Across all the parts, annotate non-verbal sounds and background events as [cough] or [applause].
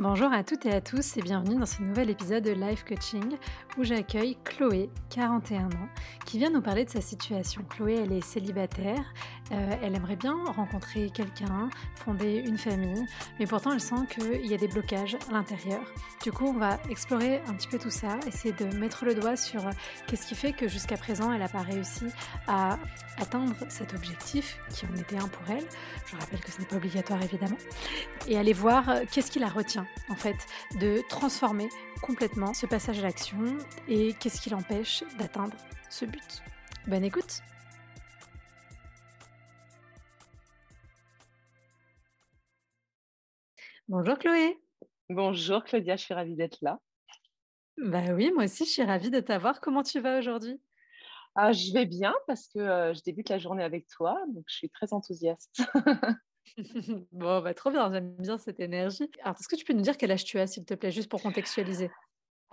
Bonjour à toutes et à tous et bienvenue dans ce nouvel épisode de Life Coaching où j'accueille Chloé, 41 ans, qui vient nous parler de sa situation. Chloé, elle est célibataire, euh, elle aimerait bien rencontrer quelqu'un, fonder une famille, mais pourtant elle sent qu'il y a des blocages à l'intérieur. Du coup, on va explorer un petit peu tout ça, essayer de mettre le doigt sur qu'est-ce qui fait que jusqu'à présent elle n'a pas réussi à atteindre cet objectif qui en était un pour elle. Je rappelle que ce n'est pas obligatoire évidemment. Et aller voir qu'est-ce qui la retient en fait de transformer complètement ce passage à l'action et qu'est-ce qui l'empêche d'atteindre ce but. Bonne écoute Bonjour Chloé Bonjour Claudia, je suis ravie d'être là. Bah oui, moi aussi je suis ravie de t'avoir. Comment tu vas aujourd'hui? Ah, Je vais bien parce que euh, je débute la journée avec toi, donc je suis très enthousiaste. [laughs] [laughs] bon, bah, trop bien, j'aime bien cette énergie. Alors, est-ce que tu peux nous dire quel âge tu as, s'il te plaît, juste pour contextualiser?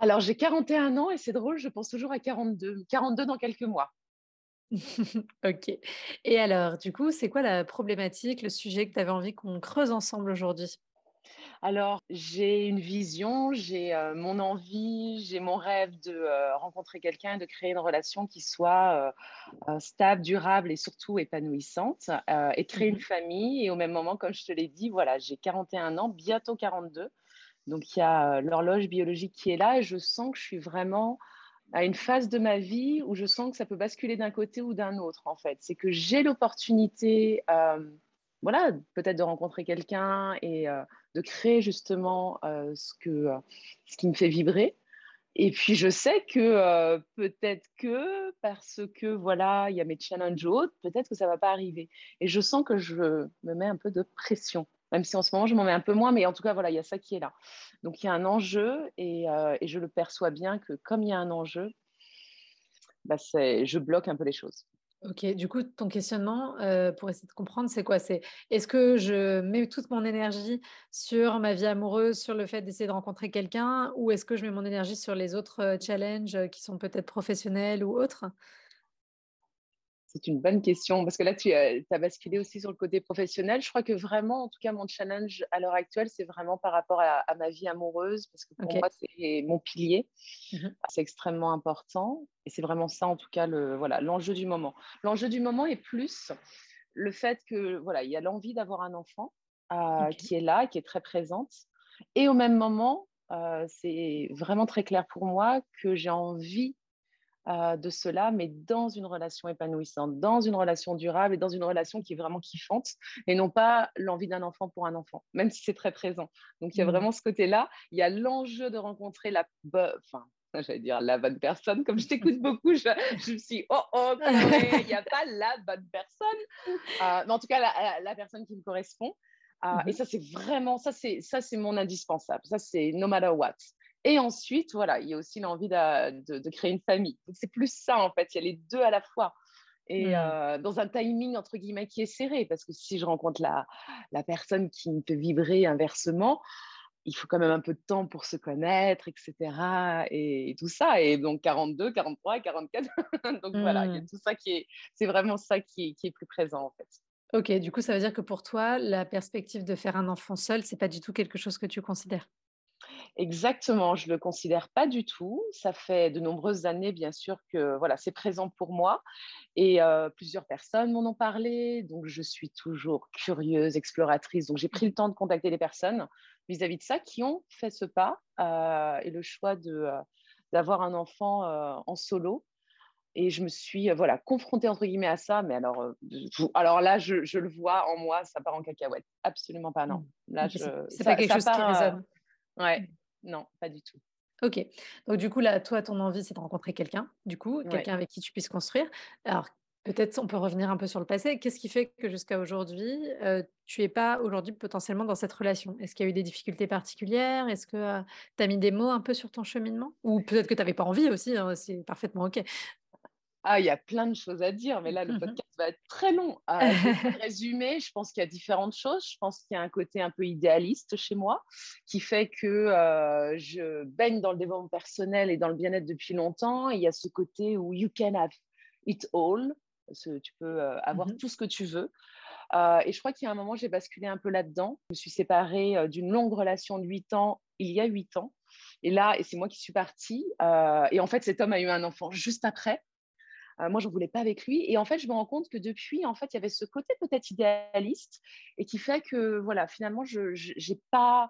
Alors, j'ai 41 ans et c'est drôle, je pense toujours à 42. 42 dans quelques mois. [laughs] ok. Et alors, du coup, c'est quoi la problématique, le sujet que tu avais envie qu'on creuse ensemble aujourd'hui? Alors, j'ai une vision, j'ai euh, mon envie, j'ai mon rêve de euh, rencontrer quelqu'un et de créer une relation qui soit euh, stable, durable et surtout épanouissante et créer une mmh famille. Et au même moment, comme je te l'ai dit, voilà, j'ai 41 ans, bientôt 42. Donc, il y a l'horloge biologique qui est là et je sens que je suis vraiment à une phase de ma vie où je sens que ça peut basculer d'un côté ou d'un autre, en fait. C'est que j'ai l'opportunité voilà, peut-être de rencontrer quelqu'un et euh, de créer justement euh, ce, que, euh, ce qui me fait vibrer. Et puis je sais que peut-être que parce que voilà, il y a mes challenges autres, peut-être que ça va pas arriver. Et je sens que je me mets un peu de pression, même si en ce moment je m'en mets un peu moins, mais en tout cas voilà, il y a ça qui est là. Donc il y a un enjeu et, et je le perçois bien que comme il y a un enjeu, bah, je bloque un peu les choses. Ok, du coup, ton questionnement, euh, pour essayer de comprendre, c'est quoi? C'est est-ce que je mets toute mon énergie sur ma vie amoureuse, sur le fait d'essayer de rencontrer quelqu'un, ou est-ce que je mets mon énergie sur les autres euh, challenges euh, qui sont peut-être professionnels ou autres? C'est une bonne question parce que là, tu as, basculé aussi sur le côté professionnel. Je crois que vraiment, en tout cas, mon challenge à l'heure actuelle, c'est vraiment par rapport à, ma vie amoureuse parce que pour moi, c'est mon pilier. Mmh c'est extrêmement important et c'est vraiment ça, en tout cas, le, voilà, l'enjeu du moment. L'enjeu du moment est plus le fait que voilà, il y a l'envie d'avoir un enfant euh, qui est là, qui est très présente, et au même moment, euh, c'est vraiment très clair pour moi que j'ai envie euh, de cela, mais dans une relation épanouissante, dans une relation durable et dans une relation qui est vraiment kiffante, et non pas l'envie d'un enfant pour un enfant, même si c'est très présent. Donc il y a mmh. vraiment ce côté-là. Il y a l'enjeu de rencontrer la, enfin, [laughs] j'allais dire la bonne personne. Comme je t'écoute [laughs] beaucoup, je, je, me suis oh oh, il n'y a pas la bonne personne, euh, mais en tout cas la, personne qui me correspond. Euh, et mmh ça, c'est vraiment, ça, c'est, ça, c'est mon indispensable. Ça, c'est no matter what. Et ensuite, voilà, il y a aussi l'envie de, créer une famille. Donc, c'est plus ça, en fait. Il y a les deux à la fois. Et mmh. euh, dans un timing, entre guillemets, qui est serré. Parce que si je rencontre la, la personne qui me fait vibrer inversement, il faut quand même un peu de temps pour se connaître, etc. Et, tout ça. Et donc, 42, 43, 44. donc, voilà, il y a mmh. tout ça qui est. C'est vraiment ça qui est, qui est plus présent, en fait. Ok, du coup, ça veut dire que pour toi, la perspective de faire un enfant seul, c'est pas du tout quelque chose que tu considères? Exactement, je ne le considère pas du tout. Ça fait de nombreuses années, bien sûr, que voilà, c'est présent pour moi. Et euh, plusieurs personnes m'en ont parlé. Donc, je suis toujours curieuse, exploratrice. Donc, j'ai pris le temps de contacter les personnes vis-à-vis de ça qui ont fait ce pas euh, et le choix euh, d'avoir un enfant en solo. Et je me suis voilà, confrontée, entre guillemets, à ça. Mais alors, alors là, je, je, le vois en moi, ça part en cacahuète. Absolument pas, non. Mmh. Là, je, c'est pas quelque chose qui résonne. Ouais, non, pas du tout. Ok. Donc, du coup, là, toi, ton envie, c'est de rencontrer quelqu'un, du coup, quelqu'un avec qui tu puisses construire. Alors, peut-être on peut revenir un peu sur le passé. Qu'est-ce qui fait que jusqu'à aujourd'hui, tu n'es pas aujourd'hui potentiellement dans cette relation? Est-ce qu'il y a eu des difficultés particulières? Est-ce que tu as mis des mots un peu sur ton cheminement? Ou peut-être que tu n'avais pas envie aussi, hein, c'est parfaitement OK. Ah, il y a plein de choses à dire, mais là, le [laughs] podcast va être très long. À [laughs] résumer, je pense qu'il y a différentes choses. Je pense qu'il y a un côté un peu idéaliste chez moi qui fait que euh, je baigne dans le développement personnel et dans le bien-être depuis longtemps. il y a ce côté où you can have it all. Tu peux euh, avoir mmh tout ce que tu veux. et je crois qu'il y a un moment, j'ai basculé un peu là-dedans. Je me suis séparée d'une longue relation de 8 ans il y a 8 ans. Et là, et c'est moi qui suis partie. et en fait, cet homme a eu un enfant juste après. Euh, moi, je n'en voulais pas avec lui. Et en fait, je me rends compte que depuis, en fait, il y avait ce côté peut-être idéaliste et qui fait que, voilà, finalement, je n'ai pas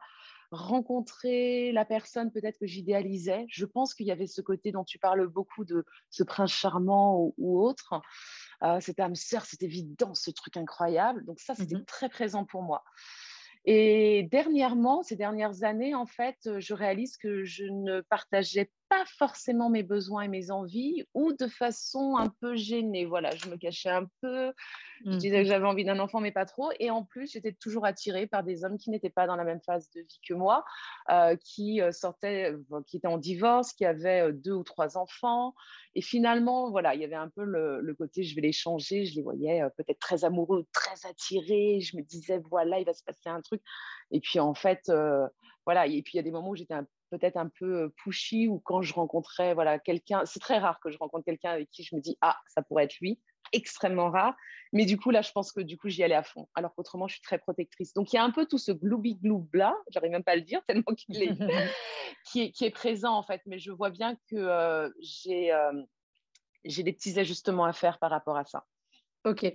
rencontré la personne peut-être que j'idéalisais. Je pense qu'il y avait ce côté dont tu parles beaucoup de ce prince charmant ou, autre. Euh, cette âme sœur, c'était évident, ce truc incroyable. Donc ça, c'était mmh très présent pour moi. Et dernièrement, ces dernières années, en fait, je réalise que je ne partageais pas forcément mes besoins et mes envies ou de façon un peu gênée. Voilà, je me cachais un peu, je mmh disais que j'avais envie d'un enfant, mais pas trop. Et en plus, j'étais toujours attirée par des hommes qui n'étaient pas dans la même phase de vie que moi, euh, qui euh, sortaient, qui étaient en divorce, qui avaient euh, deux ou trois enfants. Et finalement, voilà, il y avait un peu le, côté, je vais les changer. Je les voyais peut-être très amoureux, très attirés. Je me disais, voilà, il va se passer un truc. Et puis en fait, voilà. Et puis il y a des moments où j'étais un peut-être un peu pushy ou quand je rencontrais voilà, quelqu'un, c'est très rare que je rencontre quelqu'un avec qui je me dis ah ça pourrait être lui, extrêmement rare. Mais du coup là je pense que du coup j'y allais à fond. Alors qu'autrement je suis très protectrice. Donc il y a un peu tout ce gloubi gloub là, j'arrive même pas à le dire tellement qu'il est [laughs] qui est qui est présent en fait. Mais je vois bien que j'ai j'ai des petits ajustements à faire par rapport à ça. Ok.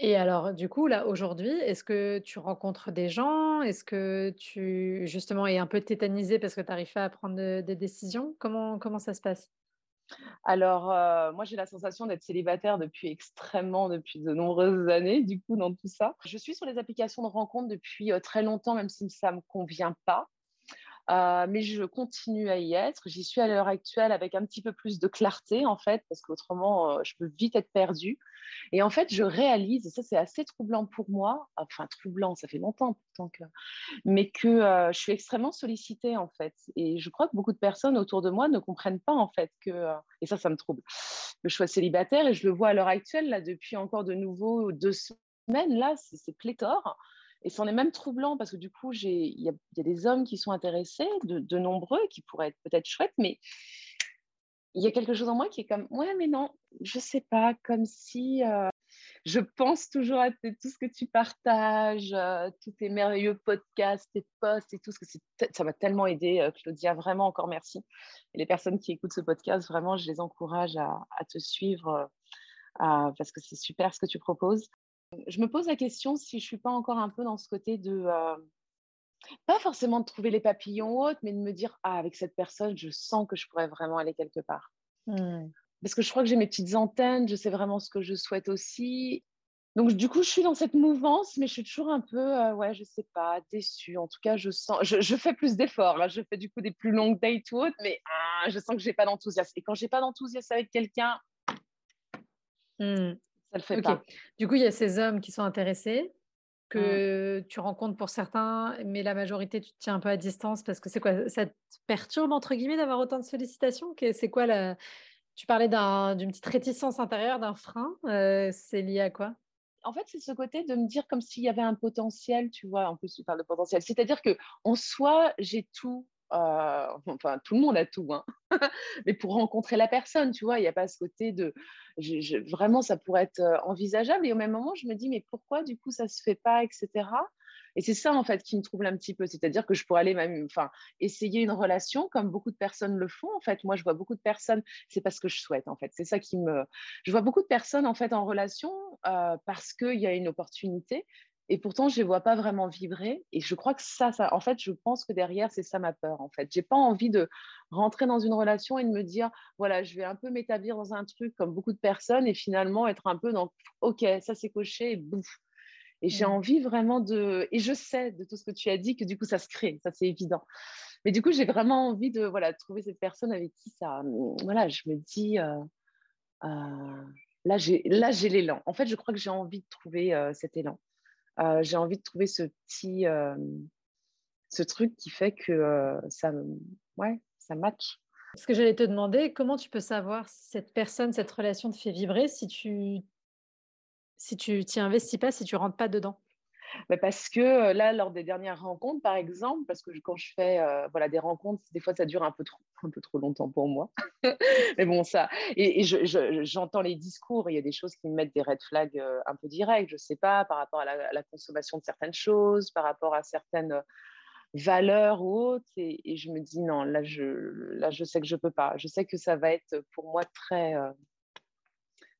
Et alors, du coup, là, aujourd'hui, est-ce que tu rencontres des gens? Est-ce que tu, justement, es un peu tétanisé parce que tu n'arrives pas à prendre des décisions? Comment, comment ça se passe? Alors, euh, moi, j'ai la sensation d'être célibataire depuis extrêmement, depuis de nombreuses années, du coup, dans tout ça. Je suis sur les applications de rencontres depuis euh, très longtemps, même si ça ne me convient pas. Euh, mais je continue à y être. J'y suis à l'heure actuelle avec un petit peu plus de clarté, en fait, parce qu'autrement, euh, je peux vite être perdue. Et en fait, je réalise, et ça, c'est assez troublant pour moi, enfin, troublant, ça fait longtemps pourtant mais que euh, je suis extrêmement sollicitée, en fait. Et je crois que beaucoup de personnes autour de moi ne comprennent pas, en fait, que, et ça, ça me trouble, je sois célibataire. Et je le vois à l'heure actuelle, là, depuis encore de nouveau deux semaines, là, c'est pléthore. Et c'en est même troublant parce que du coup, il y, a des hommes qui sont intéressés, de, nombreux, qui pourraient être peut-être chouettes, mais il y a quelque chose en moi qui est comme, ouais, mais non, je sais pas, comme si euh, je pense toujours à tout ce que tu partages, euh, tous tes merveilleux podcasts, tes posts et tout, ce que ça m'a tellement aidé, euh, Claudia, vraiment encore merci. Et les personnes qui écoutent ce podcast, vraiment, je les encourage à te suivre parce que c'est super ce que tu proposes je me pose la question si je suis pas encore un peu dans ce côté de euh, pas forcément de trouver les papillons hautes, mais de me dire ah avec cette personne, je sens que je pourrais vraiment aller quelque part. Mmh. Parce que je crois que j'ai mes petites antennes, je sais vraiment ce que je souhaite aussi. Donc du coup, je suis dans cette mouvance, mais je suis toujours un peu, euh, ouais, je sais pas, déçue. En tout cas, je sens, je, fais plus d'efforts. Là, je fais du coup des plus longues dates ou autres, mais ah, je sens que j'ai pas d'enthousiasme. Et quand j'ai pas d'enthousiasme avec quelqu'un, le fait pas. Du coup, il y a ces hommes qui sont intéressés, mmh. que tu rencontres pour certains, mais la majorité, tu te tiens un peu à distance parce que c'est quoi Ça te perturbe, entre guillemets, d'avoir autant de sollicitations? C'est quoi la... Tu parlais d'une petite réticence intérieure, d'un frein. Euh, c'est lié à quoi? En fait, c'est ce côté de me dire comme s'il y avait un potentiel, tu vois, en plus tu parles de potentiel. C'est-à-dire que en soi, j'ai tout euh, enfin, tout le monde a tout, hein. [laughs] mais pour rencontrer la personne, tu vois, il n'y a pas ce côté de. vraiment, ça pourrait être euh, envisageable. Et au même moment, je me dis, mais pourquoi du coup ça se fait pas, etc. Et c'est ça, en fait, qui me trouble un petit peu. C'est-à-dire que je pourrais aller même, enfin, essayer une relation comme beaucoup de personnes le font. En fait, moi, je vois beaucoup de personnes, c'est parce que je souhaite, en fait. C'est ça qui me. Je vois beaucoup de personnes, en fait, en relation euh, parce qu'il y a une opportunité, et pourtant, je ne les vois pas vraiment vibrer. Et je crois que ça, ça, en fait, je pense que derrière, c'est ça ma peur. En fait, j'ai pas envie de rentrer dans une relation et de me dire, voilà, je vais un peu m'établir dans un truc comme beaucoup de personnes et finalement être un peu dans, ok, ça c'est coché et bouf. Et j'ai mmh. envie vraiment de, et je sais de tout ce que tu as dit que du coup ça se crée, ça c'est évident. Mais du coup, j'ai vraiment envie de, voilà, trouver cette personne avec qui ça, voilà, je me dis. Euh, euh, là, j'ai l'élan. En fait, je crois que j'ai envie de trouver euh, cet élan. Euh, j'ai envie de trouver ce petit, ce truc qui fait que ça, ouais, ça match. Ce que j'allais te demander, comment tu peux savoir si cette personne, cette relation te fait vibrer si tu si tu t'y investis pas, si tu rentres pas dedans? Bah, parce que là, lors des dernières rencontres, par exemple, parce que quand je fais voilà, des rencontres, des fois ça dure un peu trop, [laughs] un peu trop longtemps pour moi. [laughs] Mais bon, ça. Et, j'entends les discours, il y a des choses qui me mettent des red flags un peu directs, je ne sais pas, par rapport à la, consommation de certaines choses, par rapport à certaines valeurs ou autres. Et, je me dis, non, là je, là, je sais que je ne peux pas. Je sais que ça va être pour moi très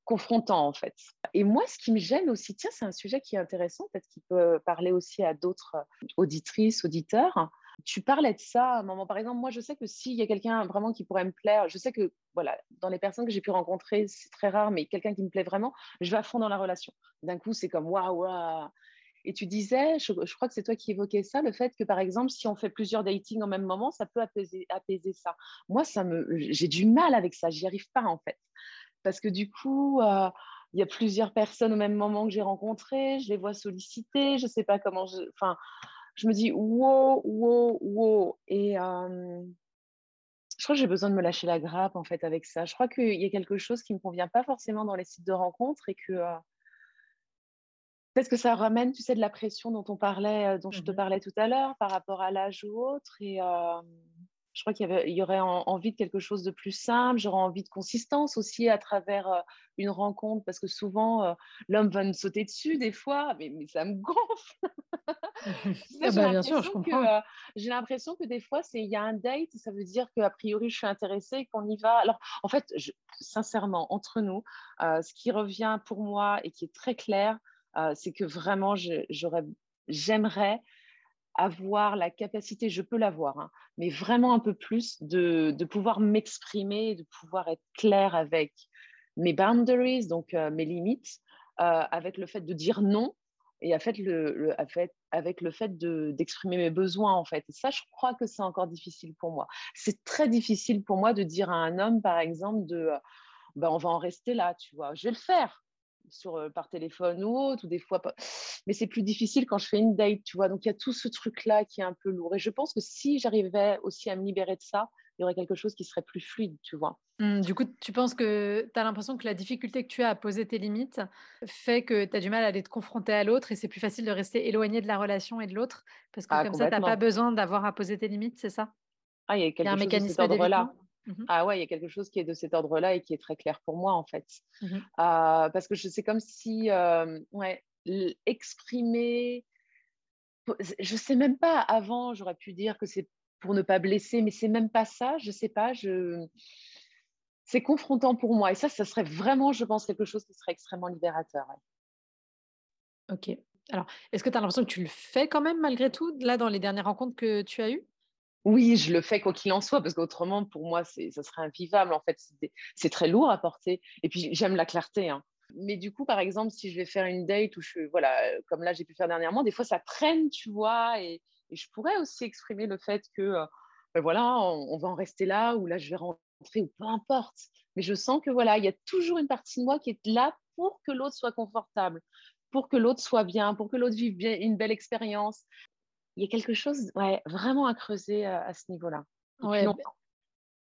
confrontant en fait. Et moi, ce qui me gêne aussi, tiens, c'est un sujet qui est intéressant, peut-être qu'il peut parler aussi à d'autres auditrices, auditeurs. Tu parlais de ça à un moment, par exemple, moi je sais que s'il y a quelqu'un vraiment qui pourrait me plaire, je sais que voilà, dans les personnes que j'ai pu rencontrer, c'est très rare, mais quelqu'un qui me plaît vraiment, je vais à fond dans la relation. D'un coup, c'est comme waouh, waouh. Et tu disais, je, crois que c'est toi qui évoquais ça, le fait que par exemple, si on fait plusieurs datings au même moment, ça peut apaiser, apaiser ça. Moi, ça me, j'ai du mal avec ça, j'y arrive pas en fait parce que du coup, euh, il y a plusieurs personnes au même moment que j'ai rencontrées, je les vois solliciter, je ne sais pas comment. Je... Enfin, je me dis wow, wow, wow. Et euh, je crois que j'ai besoin de me lâcher la grappe en fait avec ça. Je crois qu'il y a quelque chose qui ne me convient pas forcément dans les sites de rencontres et que euh, peut-être que ça ramène, tu sais, de la pression dont on parlait, dont je te mmh parlais tout à l'heure par rapport à l'âge ou autre. Et je crois qu'il y, aurait envie de quelque chose de plus simple, j'aurais envie de consistance aussi à travers euh, une rencontre, parce que souvent, euh, l'homme va me sauter dessus des fois, mais, ça me [laughs] gonfle. Ah bah, bien sûr, je comprends. Euh, j'ai l'impression que des fois, il y a un date, ça veut dire qu'a priori, je suis intéressée, qu'on y va. Alors, en fait, sincèrement, entre nous, ce qui revient pour moi et qui est très clair, c'est que vraiment, j'aimerais avoir la capacité, je peux l'avoir, hein, mais vraiment un peu plus de, pouvoir m'exprimer, de pouvoir être clair avec mes boundaries, donc euh, mes limites, euh, avec le fait de dire non et avec le, avec le fait d'exprimer mes besoins en fait. Et ça, je crois que c'est encore difficile pour moi. C'est très difficile pour moi de dire à un homme, par exemple, de euh, ben, on va en rester là, tu vois. Je vais le faire, sur, par téléphone ou autre, ou des fois pas. Mais c'est plus difficile quand je fais une date, tu vois. Donc il y a tout ce truc-là qui est un peu lourd. Et je pense que si j'arrivais aussi à me libérer de ça, il y aurait quelque chose qui serait plus fluide, tu vois. Mmh, du coup, tu penses que tu as l'impression que la difficulté que tu as à poser tes limites fait que tu as du mal à aller te confronter à l'autre et c'est plus facile de rester éloigné de la relation et de l'autre? Parce que ah, comme ça, tu n'as pas besoin d'avoir à poser tes limites, c'est ça? Ah, il y a, quelque un mécanisme là Mmh ah ouais, il y a quelque chose qui est de cet ordre-là et qui est très clair pour moi en fait. Mmh parce que c'est comme si, ouais, exprimer, je sais même pas, avant j'aurais pu dire que c'est pour ne pas blesser, mais c'est même pas ça, je sais pas, je... c'est confrontant pour moi et ça, ça serait vraiment, je pense, quelque chose qui serait extrêmement libérateur. Ok. Alors, est-ce que tu as l'impression que tu le fais quand même malgré tout, là, dans les dernières rencontres que tu as eues? Oui, je le fais quoi qu'il en soit, parce qu'autrement, pour moi, ça serait invivable. En fait, c'est très lourd à porter. Et puis, j'aime la clarté. Hein. Mais du coup, par exemple, si je vais faire une date où je, voilà, comme là, j'ai pu faire dernièrement, des fois, ça traîne, tu vois. Et, je pourrais aussi exprimer le fait que, euh, ben voilà, on, va en rester là, ou là, je vais rentrer, ou peu importe. Mais je sens que, voilà, il y a toujours une partie de moi qui est là pour que l'autre soit confortable, pour que l'autre soit bien, pour que l'autre vive une belle expérience il y a quelque chose ouais, vraiment à creuser à ce niveau-là. Ouais,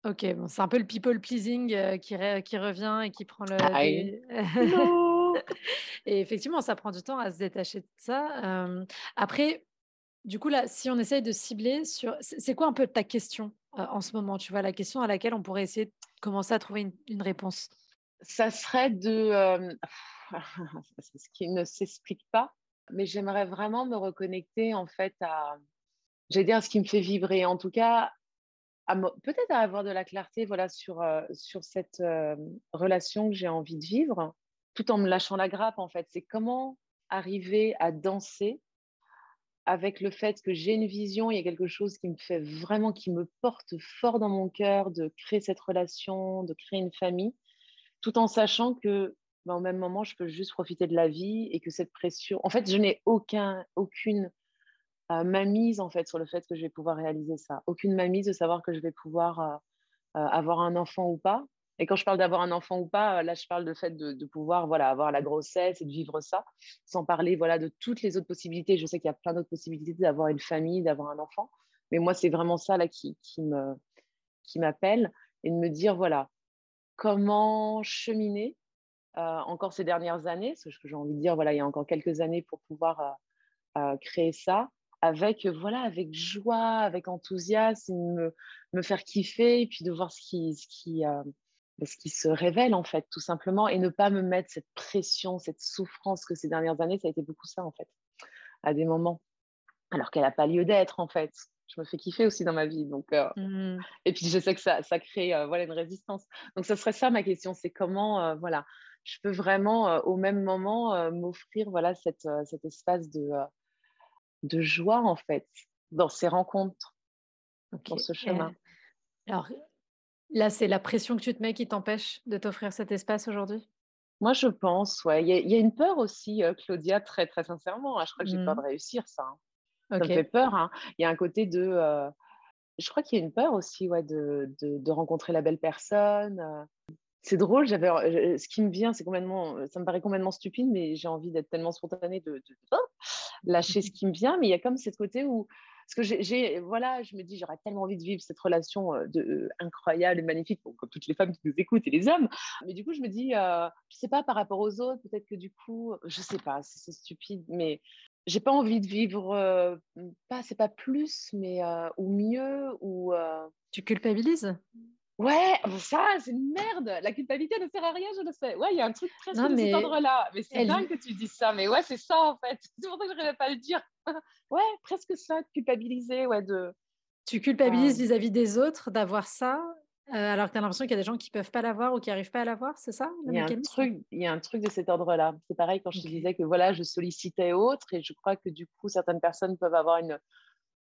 ok, bon, c'est un peu le people pleasing qui, qui, revient et qui prend le. [laughs] [laughs] et effectivement, ça prend du temps à se détacher de ça. après, du coup, là, si on essaye de cibler sur. C'est quoi un peu ta question en ce moment Tu vois, la question à laquelle on pourrait essayer de commencer à trouver une, une réponse? Ça serait de. [laughs] ce qui ne s'explique pas, mais j'aimerais vraiment me reconnecter en fait à, j'allais dire, ce qui me fait vibrer, en tout cas, peut-être à avoir de la clarté voilà, sur, euh, sur cette euh, relation que j'ai envie de vivre, tout en me lâchant la grappe en fait. C'est comment arriver à danser avec le fait que j'ai une vision, il y a quelque chose qui me fait vraiment, qui me porte fort dans mon cœur de créer cette relation, de créer une famille, tout en sachant que mais au même moment, je peux juste profiter de la vie et que cette pression. En fait, je n'ai aucun, aucune euh, mamise en fait sur le fait que je vais pouvoir réaliser ça. Aucune mamise de savoir que je vais pouvoir euh, euh, avoir un enfant ou pas. Et quand je parle d'avoir un enfant ou pas, là, je parle de fait de, pouvoir voilà, avoir la grossesse et de vivre ça, sans parler voilà, de toutes les autres possibilités. Je sais qu'il y a plein d'autres possibilités d'avoir une famille, d'avoir un enfant. Mais moi, c'est vraiment ça là, qui, qui, m'appelle et de me dire, voilà, comment cheminer euh, encore ces dernières années, ce que j'ai envie de dire, voilà, il y a encore quelques années pour pouvoir euh, créer ça avec, voilà, avec joie, avec enthousiasme, me, me faire kiffer et puis de voir ce qui, ce qui, ce qui se révèle en fait, tout simplement, et ne pas me mettre cette pression, cette souffrance que ces dernières années, ça a été beaucoup ça en fait, à des moments, alors qu'elle n'a pas lieu d'être en fait. Je me fais kiffer aussi dans ma vie, donc euh, mmh. et puis je sais que ça, ça crée euh, voilà une résistance. Donc ce serait ça ma question, c'est comment euh, voilà, je peux vraiment au même moment m'offrir voilà cette, cet espace de de joie en fait dans ces rencontres, dans ce chemin. alors Là, c'est la pression que tu te mets qui t'empêche de t'offrir cet espace aujourd'hui? Moi, je pense, ouais. Il y, a une peur aussi, euh, Claudia, très, très sincèrement. Hein. Je crois que j'ai peur de mmh. réussir ça. Hein. Ça me fait peur. Hein. Il y a un côté de. Euh, je crois qu'il y a une peur aussi ouais, de, de, rencontrer la belle personne. Euh. C'est drôle, j'avais, ce qui me vient, c'est complètement, ça me paraît complètement stupide, mais j'ai envie d'être tellement spontanée de, de, oh, lâcher ce [laughs] qui me vient. Mais il y a comme ce côté où parce que j'ai, voilà, je me dis, j'aurais tellement envie de vivre cette relation de, incroyable et magnifique, comme toutes les femmes qui nous écoutent et les hommes. Mais du coup, je me dis, euh, je sais pas, par rapport aux autres, peut-être que du coup, je sais pas, c'est stupide, mais j'ai pas envie de vivre, pas, c'est pas plus, mais ou mieux, ou. Tu culpabilises? Ouais, ça, c'est une merde. La culpabilité ne sert à rien, je le sais. Ouais, il y a un truc presque de cet ordre-là. Mais c'est dingue que tu dis ça. Mais ouais, c'est ça, en fait. [laughs] C'est pour ça que je n'arrivais pas à le dire. [laughs] ouais, presque ça, de culpabiliser. Ouais, de... Tu culpabilises vis-à-vis des autres d'avoir ça, euh, alors que tu as l'impression qu'il y a des gens qui ne peuvent pas l'avoir ou qui n'arrivent pas à l'avoir, c'est ça il y, a un truc, il y a un truc de cet ordre-là. C'est pareil quand je te disais que voilà, je sollicitais autres et je crois que du coup, certaines personnes peuvent avoir une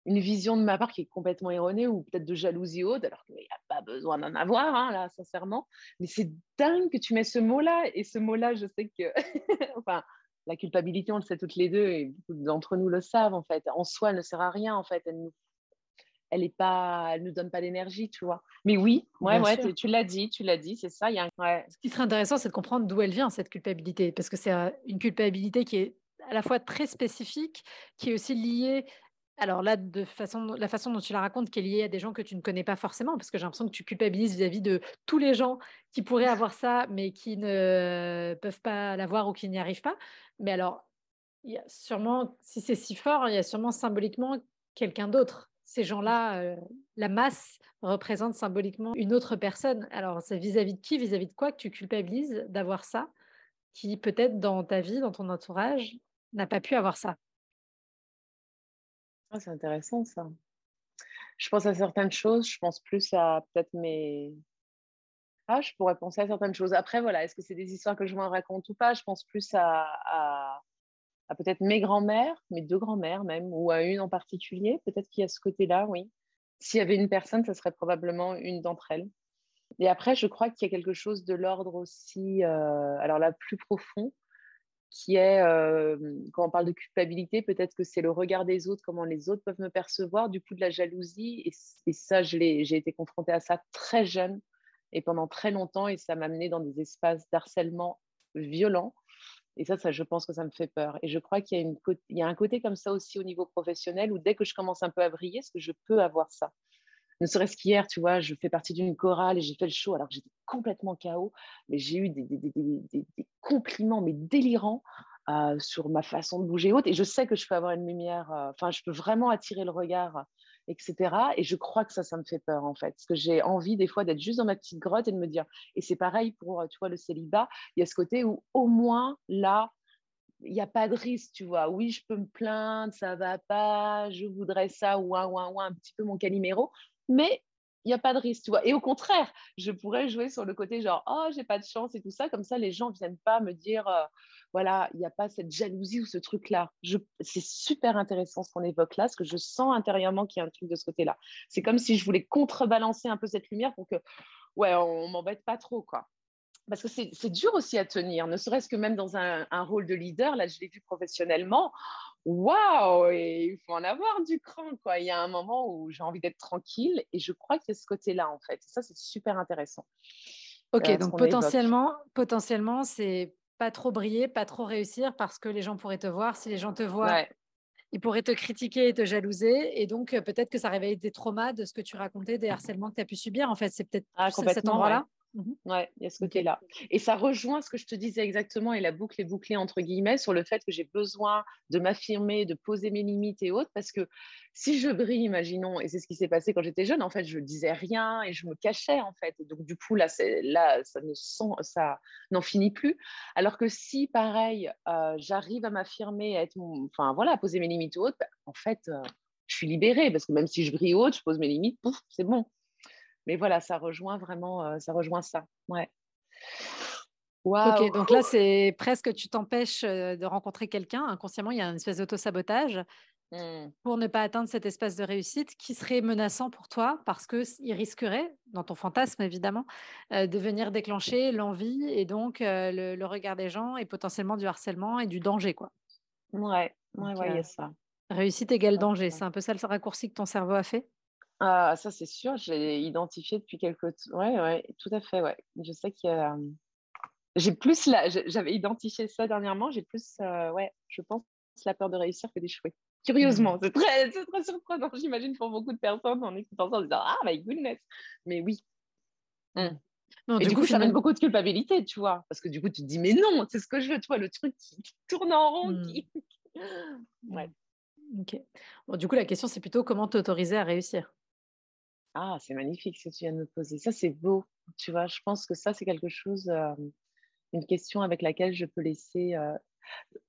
une vision de ma part qui est complètement erronée ou peut-être de jalousie haute, alors qu'il n'y a pas besoin d'en avoir, hein, là, sincèrement. Mais c'est dingue que tu mets ce mot-là. Et ce mot-là, je sais que, [laughs] enfin, la culpabilité, on le sait toutes les deux, et beaucoup d'entre nous le savent, en fait. En soi, elle ne sert à rien, en fait. Elle nous elle est pas, elle nous donne pas d'énergie, tu vois. Mais oui, ouais, ouais, tu, l'as dit, tu l'as dit, c'est ça. Y a Ce qui serait intéressant, c'est de comprendre d'où elle vient cette culpabilité, parce que c'est une culpabilité qui est à la fois très spécifique, qui est aussi liée alors là, de façon, la façon dont tu la racontes, qui est liée à des gens que tu ne connais pas forcément, parce que j'ai l'impression que tu culpabilises vis-à-vis de tous les gens qui pourraient avoir ça, mais qui ne peuvent pas l'avoir ou qui n'y arrivent pas. Mais alors, il y a sûrement, si c'est si fort, il y a sûrement symboliquement quelqu'un d'autre. Ces gens-là, euh, la masse représente symboliquement une autre personne. Alors, c'est vis-à-vis de qui, vis-à-vis de quoi que tu culpabilises d'avoir ça, qui peut-être dans ta vie, dans ton entourage, n'a pas pu avoir ça? Ah, c'est intéressant ça. Je pense à certaines choses, je pense plus à peut-être mes. Ah, je pourrais penser à certaines choses. Après, voilà, est-ce que c'est des histoires que je me raconte ou pas? Je pense plus à, à, peut-être mes grands-mères, mes deux grands-mères même, ou à une en particulier. Peut-être qu'il y a ce côté-là, oui. S'il y avait une personne, ça serait probablement une d'entre elles. Et après, je crois qu'il y a quelque chose de l'ordre aussi, euh, alors là, plus profond, qui est, quand on parle de culpabilité, peut-être que c'est le regard des autres, comment les autres peuvent me percevoir, du coup de la jalousie. Et, ça, j'ai été confrontée à ça très jeune et pendant très longtemps, et ça m'a amené dans des espaces d'harcèlement violents. Et ça, je pense que ça me fait peur. Et je crois qu'il y, a un côté comme ça aussi au niveau professionnel où dès que je commence un peu à briller, est-ce que je peux avoir ça? Ne serait-ce qu'hier, tu vois, je fais partie d'une chorale et j'ai fait le show alors que j'étais complètement KO, mais j'ai eu des, compliments mais délirants euh, sur ma façon de bouger haute et je sais que je peux avoir une lumière, euh, enfin, je peux vraiment attirer le regard, etc. Et je crois que ça, ça me fait peur en fait, parce que j'ai envie des fois d'être juste dans ma petite grotte et de me dire, et c'est pareil pour, tu vois, le célibat, il y a ce côté où au moins là, il n'y a pas de risque, tu vois. Oui, je peux me plaindre, ça va pas, je voudrais ça, ou un, ou un petit peu mon caliméro mais il n'y a pas de risque, tu vois. Et au contraire, je pourrais jouer sur le côté genre, oh, j'ai pas de chance et tout ça. Comme ça, les gens ne viennent pas me dire, euh, voilà, il n'y a pas cette jalousie ou ce truc-là. C'est super intéressant ce qu'on évoque là, parce que je sens intérieurement qu'il y a un truc de ce côté-là. C'est comme si je voulais contrebalancer un peu cette lumière pour que, ouais, on m'embête pas trop, quoi parce que c'est dur aussi à tenir, ne serait-ce que même dans un, rôle de leader, là je l'ai vu professionnellement, waouh, il faut en avoir du cran, quoi. Il y a un moment où j'ai envie d'être tranquille et je crois qu'il y a ce côté-là, en fait. ça, c'est super intéressant. Ok, euh, donc potentiellement, potentiellement, c'est pas trop briller, pas trop réussir parce que les gens pourraient te voir. Si les gens te voient, ils pourraient te critiquer et te jalouser. Et donc, euh, peut-être que ça réveille des traumas de ce que tu racontais, des harcèlements que tu as pu subir. En fait, c'est peut-être ah, cet endroit-là. Ouais, il y a ce côté-là. Et ça rejoint ce que je te disais exactement, et la boucle est bouclée entre guillemets, sur le fait que j'ai besoin de m'affirmer, de poser mes limites et autres, parce que si je brille, imaginons, et c'est ce qui s'est passé quand j'étais jeune, en fait, je disais rien et je me cachais, en fait. donc, du coup, là, là ça ne ça n'en finit plus. Alors que si, pareil, euh, j'arrive à m'affirmer, à être enfin, voilà, à poser mes limites ou autres, bah, en fait, euh, je suis libérée, parce que même si je brille haute, je pose mes limites, pouf, c'est bon mais voilà, ça rejoint vraiment, euh, ça rejoint ça. Ouais. Ok, donc là, c'est presque tu t'empêches euh, de rencontrer quelqu'un. Inconsciemment, il y a une espèce d'auto-sabotage mmh. pour ne pas atteindre cet espace de réussite qui serait menaçant pour toi parce qu'il risquerait, dans ton fantasme évidemment, euh, de venir déclencher l'envie et donc le, regard des gens et potentiellement du harcèlement et du danger. Quoi. Ouais, ouais, y a ça. Réussite égale danger. C'est un peu ça le raccourci que ton cerveau a fait ah, ça, c'est sûr, j'ai identifié depuis quelques temps. Ouais, ouais, tout à fait, ouais. Je sais qu'il y a. J'ai plus la... J'avais identifié ça dernièrement, j'ai plus, ouais, je pense, la peur de réussir que d'échouer. Curieusement, mmh. c'est très, très surprenant, j'imagine, pour beaucoup de personnes en écoutant ça, en disant Ah, my goodness. Mais oui. Mmh. Non, et du, coup, ça amène beaucoup de culpabilité, tu vois. Parce que du coup, tu te dis Mais non, c'est ce que je veux, tu vois, le truc qui, tourne en rond. Mmh. Qui... [laughs] ouais. Ok. Bon, du coup, la question, c'est plutôt comment t'autoriser à réussir? Ah, c'est magnifique ce que tu viens de me poser. Ça, c'est beau. Tu vois, je pense que ça, c'est quelque chose, une question avec laquelle je peux laisser,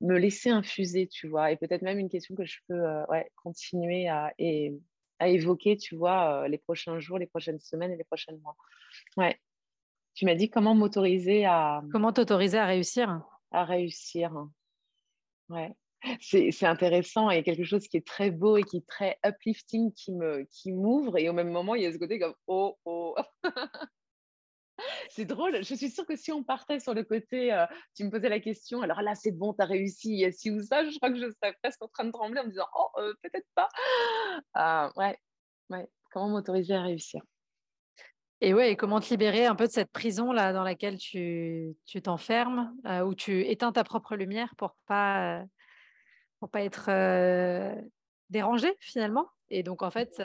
me laisser infuser, tu vois. Et peut-être même une question que je peux continuer à, et, à évoquer, tu vois, les prochains jours, les prochaines semaines et les prochains mois. Ouais. Tu m'as dit comment m'autoriser à. Comment t'autoriser à réussir? À réussir. Ouais c'est intéressant et quelque chose qui est très beau et qui est très uplifting, qui me qui m'ouvre et au même moment il y a ce côté comme oh oh [laughs] c'est drôle je suis sûre que si on partait sur le côté euh, tu me posais la question alors là c'est bon tu as réussi ci ou ça je crois que je serais presque en train de trembler en me disant oh euh, peut-être pas ah, ouais ouais comment m'autoriser à réussir? Et ouais, et comment te libérer un peu de cette prison là dans laquelle tu t'enfermes, euh, où tu éteins ta propre lumière pour pas pour pas être dérangé finalement. Et donc en fait,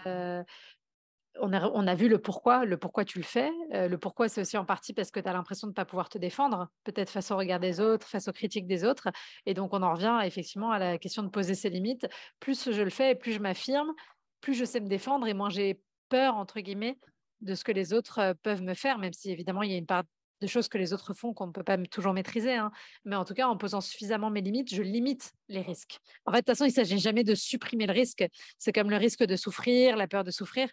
on a, on a vu le pourquoi, le pourquoi tu le fais. le pourquoi, c'est aussi en partie parce que tu as l'impression de ne pas pouvoir te défendre, peut-être face au regard des autres, face aux critiques des autres. Et donc, on en revient effectivement à la question de poser ses limites. Plus je le fais, plus je m'affirme, plus je sais me défendre et moins j'ai peur, entre guillemets, de ce que les autres peuvent me faire, même si évidemment, il y a une part de choses que les autres font qu'on ne peut pas toujours maîtriser. Hein. Mais en tout cas, en posant suffisamment mes limites, je limite les risques. En fait, de toute façon, il ne s'agit jamais de supprimer le risque. C'est comme le risque de souffrir, la peur de souffrir.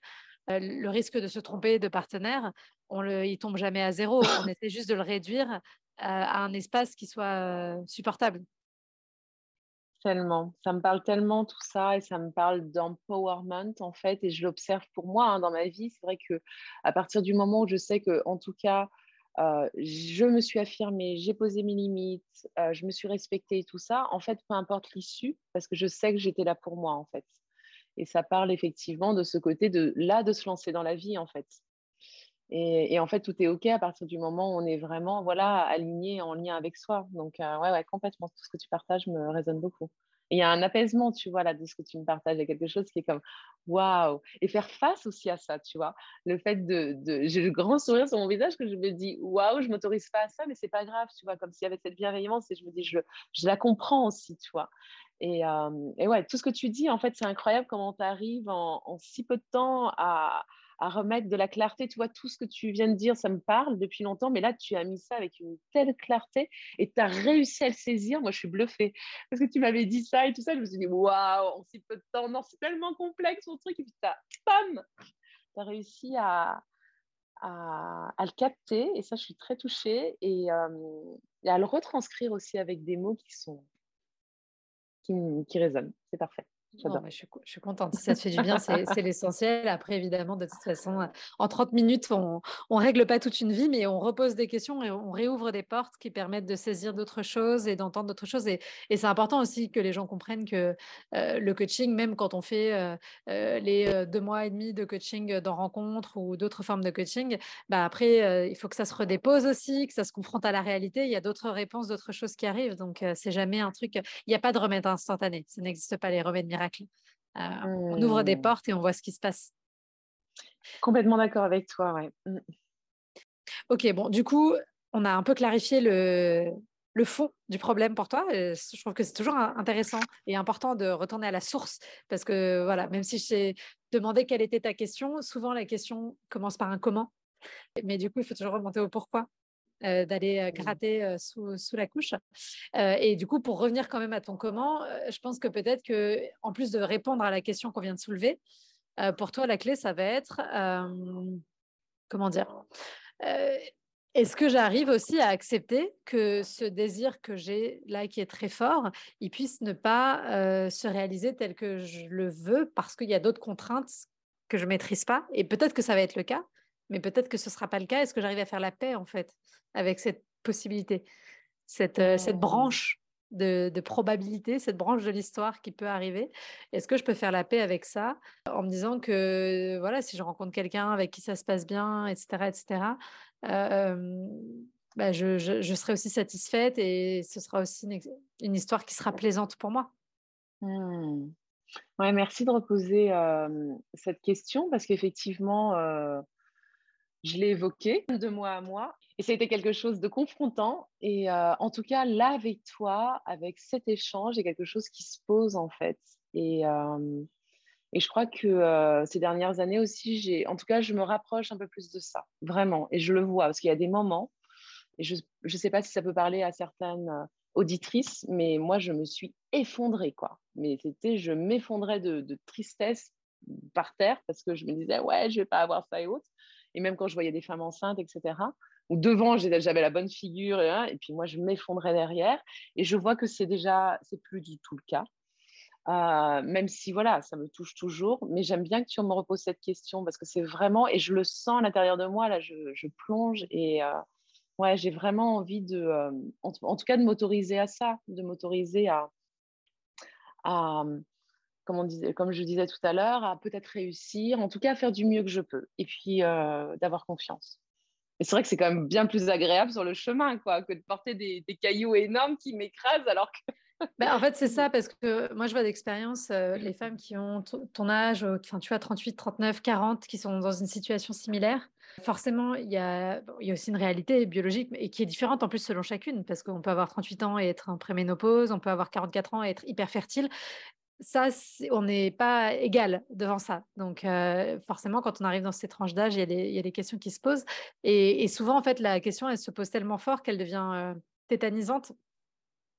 Euh, le risque de se tromper de partenaire, on le, il tombe jamais à zéro. On essaie juste de le réduire euh, à un espace qui soit euh, supportable. Tellement, ça me parle tellement tout ça et ça me parle d'empowerment en fait et je l'observe pour moi hein, dans ma vie. C'est vrai que à partir du moment où je sais que en tout cas je me suis affirmée, j'ai posé mes limites, je me suis respectée et tout ça. En fait, peu importe l'issue, parce que je sais que j'étais là pour moi, en fait. Et ça parle effectivement de ce côté de là, de se lancer dans la vie, en fait. Et, en fait, tout est OK à partir du moment où on est vraiment voilà, aligné, en lien avec soi. Donc, euh, ouais, ouais, complètement. Tout ce que tu partages me résonne beaucoup il y a un apaisement, tu vois, là, de ce que tu me partages. Il y a quelque chose qui est comme waouh. Et faire face aussi à ça, tu vois. Le fait de. J'ai le grand sourire sur mon visage que je me dis waouh, je m'autorise pas à ça, mais c'est pas grave, tu vois, comme s'il y avait cette bienveillance et je me dis je, je la comprends aussi, tu vois. Et, euh, et ouais, tout ce que tu dis, en fait, c'est incroyable comment tu arrives en, en si peu de temps à à remettre de la clarté. Tu vois, tout ce que tu viens de dire, ça me parle depuis longtemps, mais là, tu as mis ça avec une telle clarté et tu as réussi à le saisir. Moi, je suis bluffée parce que tu m'avais dit ça et tout ça. Je me suis dit, waouh, en si peu de temps, non, c'est tellement complexe ton truc. Et puis, tu as, réussi à, le capter et ça, je suis très touchée et, euh, et, à le retranscrire aussi avec des mots qui sont qui résonnent. C'est parfait je, suis, je, suis, contente. Si ça te fait du bien, c'est l'essentiel. Après, évidemment, de toute façon, en 30 minutes, on ne règle pas toute une vie, mais on repose des questions et on réouvre des portes qui permettent de saisir d'autres choses et d'entendre d'autres choses. Et, et c'est important aussi que les gens comprennent que euh, le coaching, même quand on fait euh, euh, les deux mois et demi de coaching dans rencontre ou d'autres formes de coaching, bah après, il faut que ça se redépose aussi, que ça se confronte à la réalité. Il y a d'autres réponses, d'autres choses qui arrivent. Donc, c'est jamais un truc. Il n'y a pas de remède instantané. Ça n'existe pas les remèdes miracles euh, on ouvre des mmh. portes et on voit ce qui se passe. Complètement d'accord avec toi, ouais. Mmh. Ok, bon, du coup, on a un peu clarifié le, le fond du problème pour toi. je trouve que c'est toujours intéressant et important de retourner à la source parce que, voilà, même si je t'ai demandé quelle était ta question, souvent la question commence par un comment. Mais du coup, il faut toujours remonter au pourquoi. Euh, d'aller euh, gratter euh, sous, sous, la couche. et du coup, pour revenir quand même à ton comment, je pense que peut-être que, en plus de répondre à la question qu'on vient de soulever, pour toi, la clé, ça va être, comment dire, est-ce que j'arrive aussi à accepter que ce désir que j'ai là, qui est très fort, il puisse ne pas euh, se réaliser tel que je le veux parce qu'il y a d'autres contraintes que je ne maîtrise pas? Et peut-être que ça va être le cas, mais peut-être que ce ne sera pas le cas. Est-ce que j'arrive à faire la paix, en fait, avec cette possibilité, cette, euh, cette mmh. branche de, de, probabilité, cette branche de l'histoire qui peut arriver? Est-ce que je peux faire la paix avec ça en me disant que voilà, si je rencontre quelqu'un avec qui ça se passe bien, etc., etc., bah, je, je, serai aussi satisfaite et ce sera aussi une, histoire qui sera plaisante pour moi. Mmh. Ouais, merci de reposer cette question parce qu'effectivement, je l'ai évoqué de moi à moi et ça a été quelque chose de confrontant. Et en tout cas, là, avec toi, avec cet échange, il y a quelque chose qui se pose en fait. Et, et je crois que euh, ces dernières années aussi, en tout cas, je me rapproche un peu plus de ça, vraiment. Et je le vois, parce qu'il y a des moments, et je ne sais pas si ça peut parler à certaines euh, auditrices, mais moi, je me suis effondrée, quoi. Mais c'était, je m'effondrais de, tristesse par terre, parce que je me disais, ouais, je vais pas avoir ça et autres. Et même quand je voyais des femmes enceintes, etc., ou devant, j'avais la bonne figure, et, et puis moi, je m'effondrais derrière. Et je vois que c'est déjà, c'est plus du tout le cas. Euh, même si voilà, ça me touche toujours, mais j'aime bien que tu me reposes cette question parce que c'est vraiment, et je le sens à l'intérieur de moi, là, je, plonge et euh, ouais, j'ai vraiment envie de, euh, en, tout cas, de m'autoriser à ça, de m'autoriser à, comme, on disait, comme je disais tout à l'heure, à peut-être réussir, en tout cas à faire du mieux que je peux, et puis d'avoir confiance. Et c'est vrai que c'est quand même bien plus agréable sur le chemin, quoi, que de porter des, des cailloux énormes qui m'écrasent alors que [laughs] bah, en fait, c'est ça, [laughs] parce que moi, je vois d'expérience euh, les femmes qui ont ton âge, enfin, tu vois, 38, 39, 40, qui sont dans une situation similaire. Forcément, il y a, il y a aussi une réalité biologique et qui est différente en plus selon chacune, parce qu'on peut avoir 38 ans et être en préménopause, on peut avoir 44 ans et être hyper fertile. Ça, on n'est pas égal devant ça. Donc, euh, forcément, quand on arrive dans ces tranches d'âge, il, y a des questions qui se posent. Et, souvent, en fait, la question, elle se pose tellement fort qu'elle devient euh, tétanisante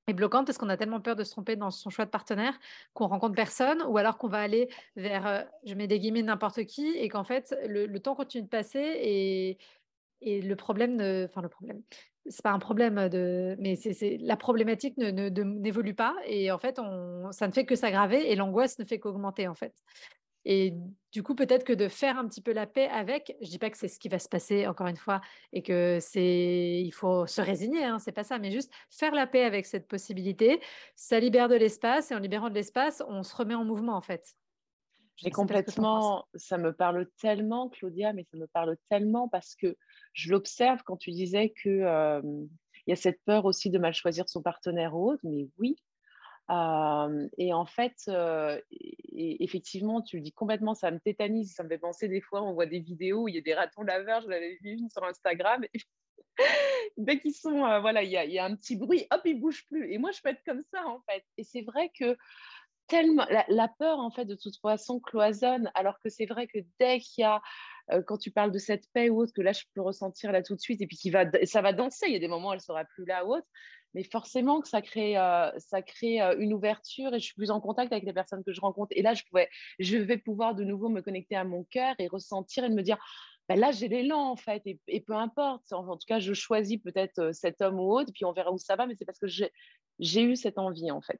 est bloquante parce qu'on a tellement peur de se tromper dans son choix de partenaire qu'on rencontre personne ou alors qu'on va aller vers, euh, je mets des guillemets, n'importe qui et qu'en fait, le, temps continue de passer et, et le problème, ne, enfin le problème, c'est pas un problème de, mais c'est la problématique n'évolue ne, pas et en fait, on, ça ne fait que s'aggraver et l'angoisse ne fait qu'augmenter en fait. Et du coup, peut-être que de faire un petit peu la paix avec, je dis pas que c'est ce qui va se passer encore une fois et que c'est, il faut se résigner, hein, c'est pas ça, mais juste faire la paix avec cette possibilité, ça libère de l'espace et en libérant de l'espace, on se remet en mouvement en fait. J'ai complètement, ça me parle tellement, Claudia, mais ça me parle tellement parce que je l'observe quand tu disais que il y a cette peur aussi de mal choisir son partenaire ou autre, mais oui, et en fait, effectivement, tu le dis complètement, ça me tétanise, ça me fait penser des fois, on voit des vidéos où il y a des ratons laveurs, je l'avais vu sur Instagram. [laughs] dès qu'ils sont, voilà, il y, y, a un petit bruit, hop, ils bougent plus. Et moi, je peux être comme ça, en fait. Et c'est vrai que la, peur, en fait, de toute façon, cloisonne, alors que c'est vrai que dès qu'il y a, quand tu parles de cette paix ou autre, que là, je peux ressentir là tout de suite, et puis qui va, ça va danser, il y a des moments où elle sera plus là ou autre, mais forcément que ça crée, euh, ça crée euh, une ouverture et je suis plus en contact avec les personnes que je rencontre. Et là, je, pouvais, je vais pouvoir de nouveau me connecter à mon cœur et ressentir et me dire, ben là, j'ai l'élan en fait, et, peu importe. En, en, tout cas, je choisis peut-être euh, cet homme ou autre, puis on verra où ça va, mais c'est parce que j'ai eu cette envie en fait.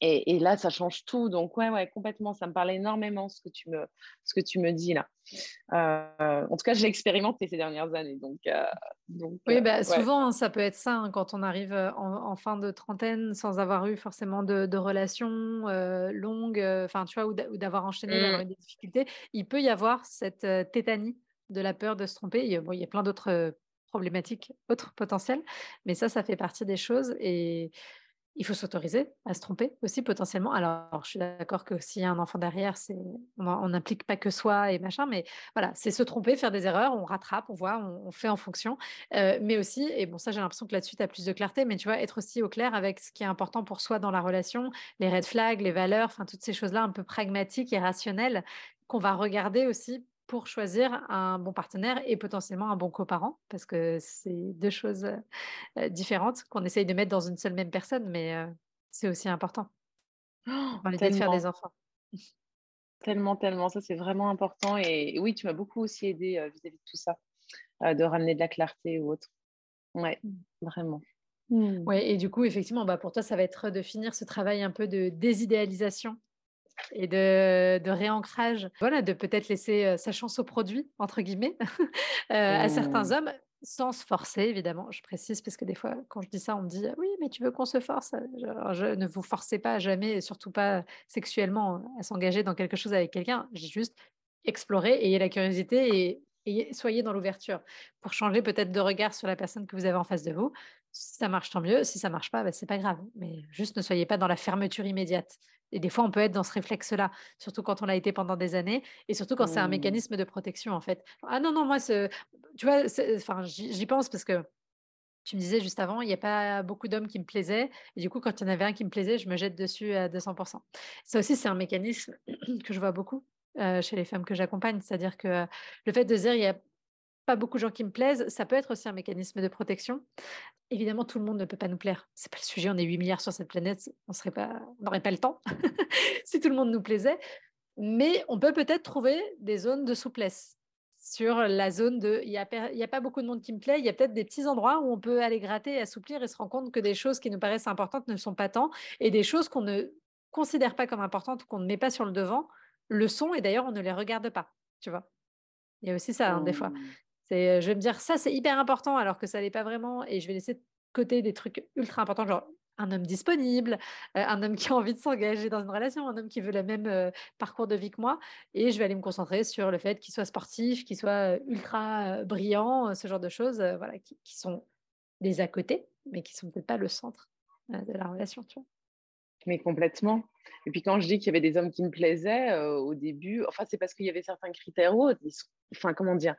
Et, là, ça change tout. Donc, ouais, ouais, complètement. Ça me parle énormément ce que tu me, ce que tu me dis là. Euh, en tout cas, j'ai expérimenté ces dernières années. Donc, euh, oui, bah, souvent, ça peut être ça hein, quand on arrive euh, en, fin de trentaine sans avoir eu forcément de, relations longues, enfin, tu vois, ou d'avoir enchaîné, d'avoir mmh. eu des difficultés. Il peut y avoir cette tétanie de la peur de se tromper. Il y a, il y a plein d'autres problématiques, autres potentielles, mais ça, ça fait partie des choses. Et il faut s'autoriser à se tromper aussi potentiellement. Alors, je suis d'accord que s'il y a un enfant derrière, c'est on n'implique pas que soi et machin, mais voilà, c'est se tromper, faire des erreurs, on rattrape, on voit, on, fait en fonction. Euh, mais aussi, et bon, ça, j'ai l'impression que là-dessus, tu as plus de clarté, mais tu vois, être aussi au clair avec ce qui est important pour soi dans la relation, les red flags, les valeurs, enfin, toutes ces choses-là un peu pragmatiques et rationnelles qu'on va regarder aussi pour choisir un bon partenaire et potentiellement un bon coparent, parce que c'est deux choses euh, différentes qu'on essaye de mettre dans une seule même personne, mais euh, c'est aussi important. Oh, de faire des enfants. [laughs] Tellement, tellement, ça c'est vraiment important. Et, oui, tu m'as beaucoup aussi aidé euh, vis-à-vis de tout ça, de ramener de la clarté ou autre. Ouais, mmh. vraiment. Mmh. Ouais, et du coup, effectivement, bah, pour toi, ça va être de finir ce travail un peu de désidéalisation et de, de, réancrage, voilà, de peut-être laisser sa chance au produit, entre guillemets, [laughs] à certains mmh. hommes, sans se forcer, évidemment. Je précise, parce que des fois, quand je dis ça, on me dit Oui, mais tu veux qu'on se force? Je, Ne vous forcez pas jamais, et surtout pas sexuellement, à s'engager dans quelque chose avec quelqu'un. J'ai juste exploré, ayez la curiosité et, et soyez dans l'ouverture pour changer peut-être de regard sur la personne que vous avez en face de vous. Si ça marche, tant mieux. Si ça marche pas, bah, c'est pas grave. Mais juste ne soyez pas dans la fermeture immédiate. Et des fois, on peut être dans ce réflexe-là, surtout quand on l'a été pendant des années, et surtout quand c'est un mmh. mécanisme de protection, en fait. Ah non, non, moi, tu vois, enfin, j'y pense parce que tu me disais juste avant, il n'y a pas beaucoup d'hommes qui me plaisaient. Et du coup, quand il y en avait un qui me plaisait, je me jette dessus à 200%. Ça aussi, c'est un mécanisme [clears throat] que je vois beaucoup euh, chez les femmes que j'accompagne. C'est-à-dire que le fait de dire, il n'y a pas beaucoup de gens qui me plaisent, ça peut être aussi un mécanisme de protection. Évidemment, tout le monde ne peut pas nous plaire. C'est pas le sujet. On est 8 milliards sur cette planète. On serait pas, n'aurait pas le temps [laughs] si tout le monde nous plaisait. Mais on peut peut-être trouver des zones de souplesse sur la zone de il n'y a, pas beaucoup de monde qui me plaît, il y a peut-être des petits endroits où on peut aller gratter assouplir et se rendre compte que des choses qui nous paraissent importantes ne sont pas tant et des choses qu'on ne considère pas comme importantes ou qu'on ne met pas sur le devant le sont et d'ailleurs on ne les regarde pas, tu vois. Il y a aussi ça, hein, des fois. C'est, je vais me dire, ça, c'est hyper important, alors que ça l'est pas vraiment, et je vais laisser de côté des trucs ultra importants, genre un homme disponible, un homme qui a envie de s'engager dans une relation, un homme qui veut le même parcours de vie que moi, et je vais aller me concentrer sur le fait qu'il soit sportif, qu'il soit ultra brillant, ce genre de choses, voilà, qui, sont des à côté, mais qui sont peut-être pas le centre de la relation, tu vois. Mais complètement. Et puis quand je dis qu'il y avait des hommes qui me plaisaient au début, enfin c'est parce qu'il y avait certains critères autres. Enfin comment dire,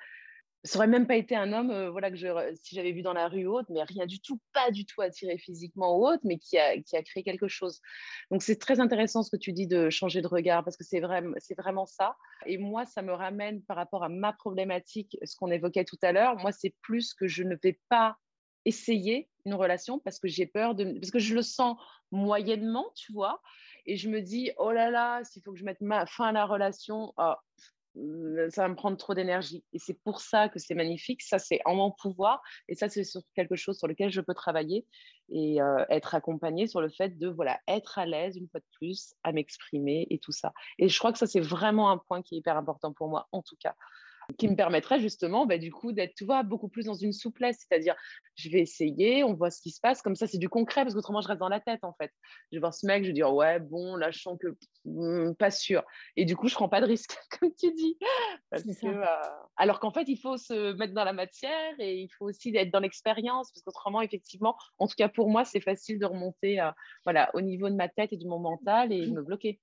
ça aurait même pas été un homme, euh, voilà, que je, si j'avais vu dans la rue ou autre, mais rien du tout, pas du tout attiré physiquement ou autre, mais qui a, qui a créé quelque chose. Donc c'est très intéressant ce que tu dis de changer de regard parce que c'est vraiment, c'est vraiment ça. Et moi, ça me ramène par rapport à ma problématique, ce qu'on évoquait tout à l'heure. Moi, c'est plus que je ne vais pas essayer une relation parce que j'ai peur de, parce que je le sens moyennement, tu vois. Et je me dis, oh là là, s'il faut que je mette fin à la relation, oh, ça va me prendre trop d'énergie. Et c'est pour ça que c'est magnifique. Ça, c'est en mon pouvoir. Et ça, c'est quelque chose sur lequel je peux travailler et euh, être accompagnée sur le fait de voilà être à l'aise une fois de plus à m'exprimer et tout ça. Et je crois que ça, c'est vraiment un point qui est hyper important pour moi, en tout cas qui me permettrait justement, bah, du coup, d'être, tu vois, beaucoup plus dans une souplesse. C'est-à-dire, je vais essayer, on voit ce qui se passe. Comme ça, c'est du concret, parce qu'autrement, je reste dans la tête, en fait. Je vais voir ce mec, je vais dire, ouais, bon, là, je sens que hmm, pas sûr. Et du coup, je prends pas de risque, [laughs] comme tu dis. Euh, alors qu'en fait, il faut se mettre dans la matière et il faut aussi être dans l'expérience, parce qu'autrement, effectivement, en tout cas pour moi, c'est facile de remonter euh, voilà, au niveau de ma tête et de mon mental et de me bloquer.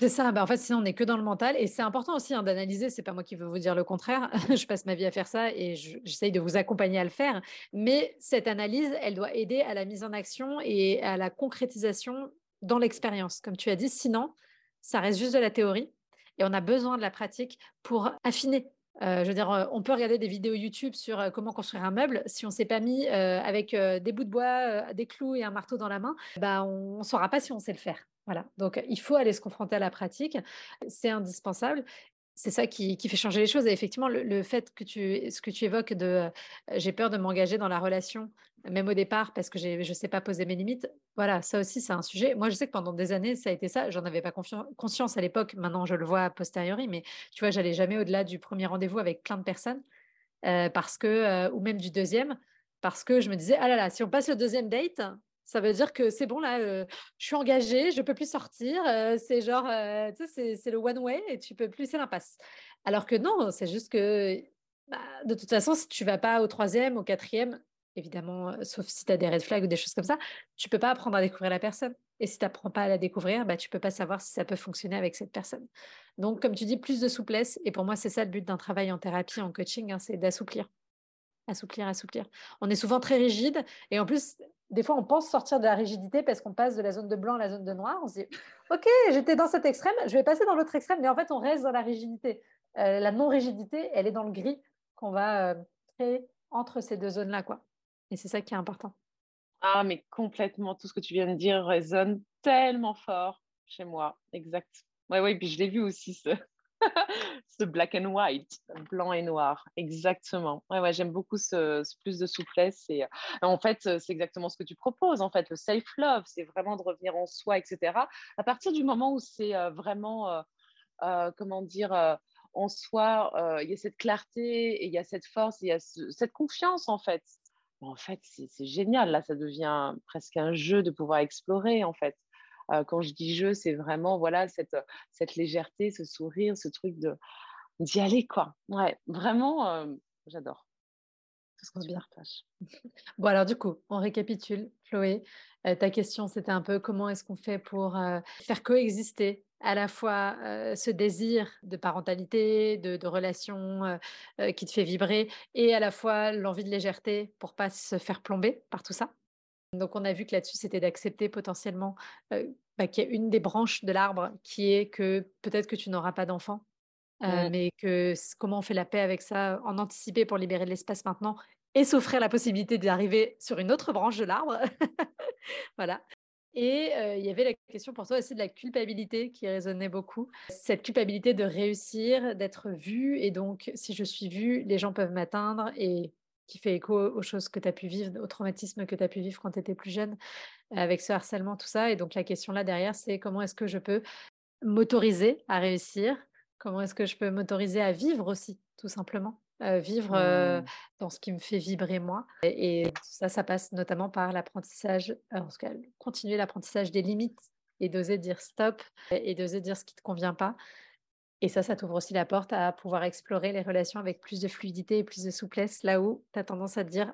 C'est ça, bah, en fait, sinon on n'est que dans le mental. Et c'est important aussi hein, d'analyser, c'est pas moi qui veux vous dire le contraire, [laughs] je passe ma vie à faire ça et j'essaye de vous accompagner à le faire. Mais cette analyse, elle doit aider à la mise en action et à la concrétisation dans l'expérience, comme tu as dit. Sinon, ça reste juste de la théorie et on a besoin de la pratique pour affiner. Euh, je veux dire, euh, on peut regarder des vidéos YouTube sur euh, comment construire un meuble. Si on s'est pas mis avec des bouts de bois, des clous et un marteau dans la main, bah, on ne saura pas si on sait le faire. Voilà. Donc, il faut aller se confronter à la pratique. C'est indispensable. C'est ça qui, fait changer les choses. Et effectivement, le, fait que tu, ce que tu évoques de j'ai peur de m'engager dans la relation, même au départ, parce que je ne sais pas poser mes limites, voilà, ça aussi, c'est un sujet. Moi, je sais que pendant des années, ça a été ça. J'en avais pas conscience à l'époque. Maintenant, je le vois a posteriori. Mais tu vois, j'allais jamais au-delà du premier rendez-vous avec plein de personnes, parce que, ou même du deuxième, parce que je me disais, ah là là, si on passe le deuxième date, ça veut dire que c'est bon, là, je suis engagée, je ne peux plus sortir. c'est genre, tu sais, c'est le one way et tu peux plus, c'est l'impasse. Alors que non, c'est juste que, bah, de toute façon, si tu vas pas au troisième, au quatrième, évidemment, sauf si tu as des red flags ou des choses comme ça, tu peux pas apprendre à découvrir la personne. Et si tu n'apprends pas à la découvrir, bah, tu peux pas savoir si ça peut fonctionner avec cette personne. Donc, comme tu dis, plus de souplesse. Et pour moi, c'est ça le but d'un travail en thérapie, en coaching, hein, c'est d'assouplir. Assouplir, assouplir. On est souvent très rigide. Et en plus, des fois, on pense sortir de la rigidité parce qu'on passe de la zone de blanc à la zone de noir. On se dit, OK, j'étais dans cet extrême, je vais passer dans l'autre extrême. Mais en fait, on reste dans la rigidité. Euh, la non-rigidité, elle est dans le gris qu'on va euh, créer entre ces deux zones-là. Et c'est ça qui est important. Ah, mais complètement, tout ce que tu viens de dire résonne tellement fort chez moi. Exact. Oui, oui, puis je l'ai vu aussi, black and white, blanc et noir. Exactement. Ouais, ouais, j'aime beaucoup ce, plus de souplesse. Et, en fait, c'est exactement ce que tu proposes. En fait, le self-love, c'est vraiment de revenir en soi, etc. À partir du moment où c'est euh, vraiment, euh, euh, comment dire, en soi, il y a cette clarté et il y a cette force, il y a cette confiance, en fait en fait, c'est génial. Là, ça devient presque un jeu de pouvoir explorer, en fait. quand je dis jeu, c'est vraiment voilà cette légèreté, ce sourire, ce truc de d'y aller, quoi. Ouais, vraiment, j'adore. Tout ce qu'on se partage. bon, alors du coup, on récapitule. Chloé, ta question, c'était un peu comment est-ce qu'on fait pour faire coexister à la fois ce désir de parentalité, de, de relation qui te fait vibrer, et à la fois l'envie de légèreté pour pas se faire plomber par tout ça. Donc on a vu que là-dessus, c'était d'accepter potentiellement bah, qu'il y a une des branches de l'arbre qui est que peut-être que tu n'auras pas d'enfant, mmh. mais que comment on fait la paix avec ça, en anticiper pour libérer de l'espace maintenant et s'offrir la possibilité d'arriver sur une autre branche de l'arbre? [laughs] voilà. Et il y avait la question pour toi aussi de la culpabilité qui résonnait beaucoup. Cette culpabilité de réussir, d'être vue. Et donc, si je suis vue, les gens peuvent m'atteindre et qui fait écho aux choses que tu as pu vivre, au traumatisme que tu as pu vivre quand tu étais plus jeune, avec ce harcèlement, tout ça. Et donc, la question là derrière, c'est comment est-ce que je peux m'autoriser à réussir Comment est-ce que je peux m'autoriser à vivre aussi, tout simplement? Vivre mmh. dans ce qui me fait vibrer moi. Et, ça, ça passe notamment par l'apprentissage, en tout cas, continuer l'apprentissage des limites et d'oser dire stop et d'oser dire ce qui ne te convient pas. Et ça, ça t'ouvre aussi la porte à pouvoir explorer les relations avec plus de fluidité et plus de souplesse, là où tu as tendance à te dire,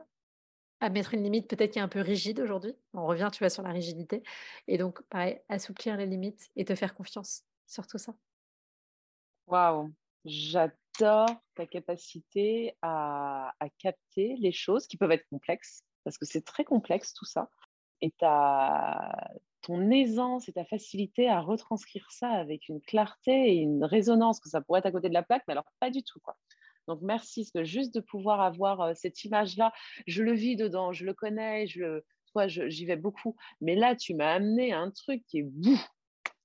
à mettre une limite peut-être qui est un peu rigide aujourd'hui. On revient, tu vois, sur la rigidité. Et donc, pareil, assouplir les limites et te faire confiance sur tout ça. Waouh, J'adore ta capacité à, capter les choses qui peuvent être complexes, parce que c'est très complexe tout ça. Et ta, ton aisance et ta facilité à retranscrire ça avec une clarté et une résonance, que ça pourrait être à côté de la plaque, mais alors pas du tout. Donc merci, parce juste de pouvoir avoir cette image-là, je le vis dedans, je le connais, je toi, j'y vais beaucoup. Mais là, tu m'as amené un truc qui est bout.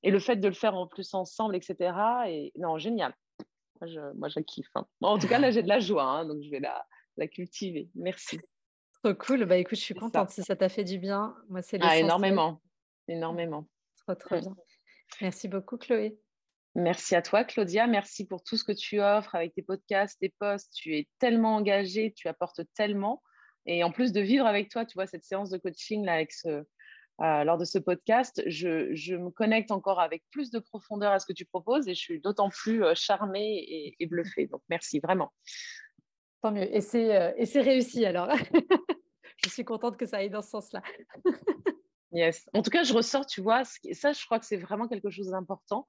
Et le fait de le faire en plus ensemble, etc. Et non, génial. Moi, je, moi, je kiffe. Hein. en tout cas, là, j'ai de la joie, hein, donc je vais la, la cultiver. Merci. Trop cool. Bah écoute, je suis contente si ça t'a fait du bien. Moi, c'est ah, énormément, énormément. Trop, trop bien. Merci beaucoup, Chloé. Merci à toi, Claudia. Merci pour tout ce que tu offres avec tes podcasts, tes posts. Tu es tellement engagée, tu apportes tellement. Et en plus de vivre avec toi, tu vois, cette séance de coaching là, avec ce, euh, lors de ce podcast, je, me connecte encore avec plus de profondeur à ce que tu proposes et je suis d'autant plus euh, charmée et, bluffée. Donc, merci vraiment. Tant mieux. Et c'est, euh, et c'est réussi alors. [laughs] je suis contente que ça aille dans ce sens-là. [laughs] yes. En tout cas, je ressors, tu vois, ça, je crois que c'est vraiment quelque chose d'important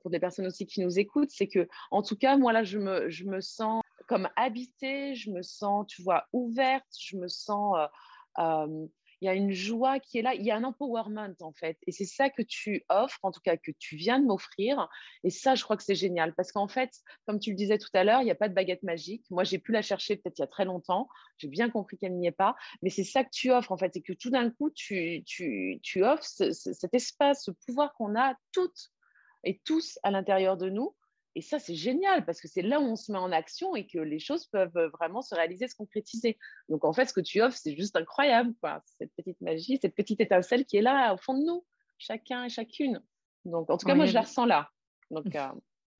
pour des personnes aussi qui nous écoutent. C'est que, en tout cas, moi, là, je me, je me sens comme habitée, je me sens, tu vois, ouverte, je me sens il y a une joie qui est là, il y a un empowerment en fait. Et c'est ça que tu offres, en tout cas que tu viens de m'offrir. Et ça, je crois que c'est génial parce qu'en fait, comme tu le disais tout à l'heure, il n'y a pas de baguette magique. Moi, j'ai pu la chercher peut-être il y a très longtemps. J'ai bien compris qu'elle n'y est pas. Mais c'est ça que tu offres en fait. Et que tout d'un coup, tu, tu, tu offres cet espace, ce pouvoir qu'on a toutes et tous à l'intérieur de nous et ça, c'est génial parce que c'est là où on se met en action et que les choses peuvent vraiment se réaliser, se concrétiser. Donc, en fait, ce que tu offres, c'est juste incroyable. Quoi. Cette petite magie, cette petite étincelle qui est là au fond de nous, chacun et chacune. Donc, en tout cas, moi, je la ressens là. Donc, euh,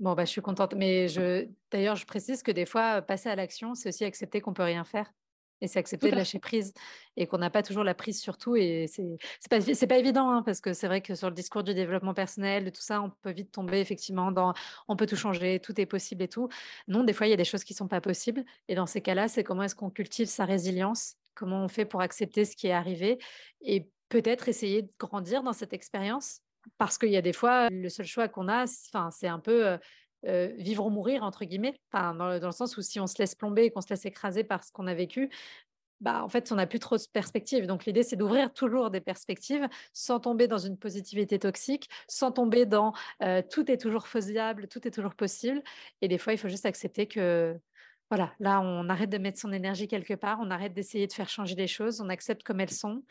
Bon, bah, je suis contente. Mais je... d'ailleurs, je précise que des fois, passer à l'action, c'est aussi accepter qu'on peut rien faire. Et c'est accepter de lâcher prise et qu'on n'a pas toujours la prise sur tout. Et c'est pas, pas évident hein, parce que c'est vrai que sur le discours du développement personnel, tout ça, on peut vite tomber effectivement dans on peut tout changer, tout est possible et tout. Non, des fois, il y a des choses qui sont pas possibles. Et dans ces cas-là, c'est comment est-ce qu'on cultive sa résilience comment on fait pour accepter ce qui est arrivé et peut-être essayer de grandir dans cette expérience. Parce qu'il y a des fois, le seul choix qu'on a, c'est un peu vivre ou mourir, entre guillemets, dans, dans, le sens où si on se laisse plomber et qu'on se laisse écraser par ce qu'on a vécu, bah, en fait, on n'a plus trop de perspectives. Donc, l'idée, c'est d'ouvrir toujours des perspectives sans tomber dans une positivité toxique, sans tomber dans tout est toujours faisable, tout est toujours possible. Et des fois, il faut juste accepter que, voilà, là, on arrête de mettre son énergie quelque part, on arrête d'essayer de faire changer les choses, on accepte comme elles sont,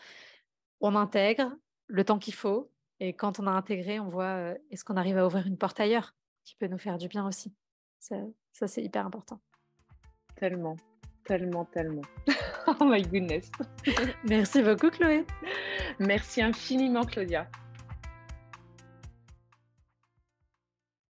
on intègre le temps qu'il faut. Et quand on a intégré, on voit est-ce qu'on arrive à ouvrir une porte ailleurs? Qui peut nous faire du bien aussi. Ça, ça c'est hyper important. Tellement, tellement, tellement. [laughs] oh my goodness. [laughs] Merci beaucoup, Chloé. Merci infiniment, Claudia.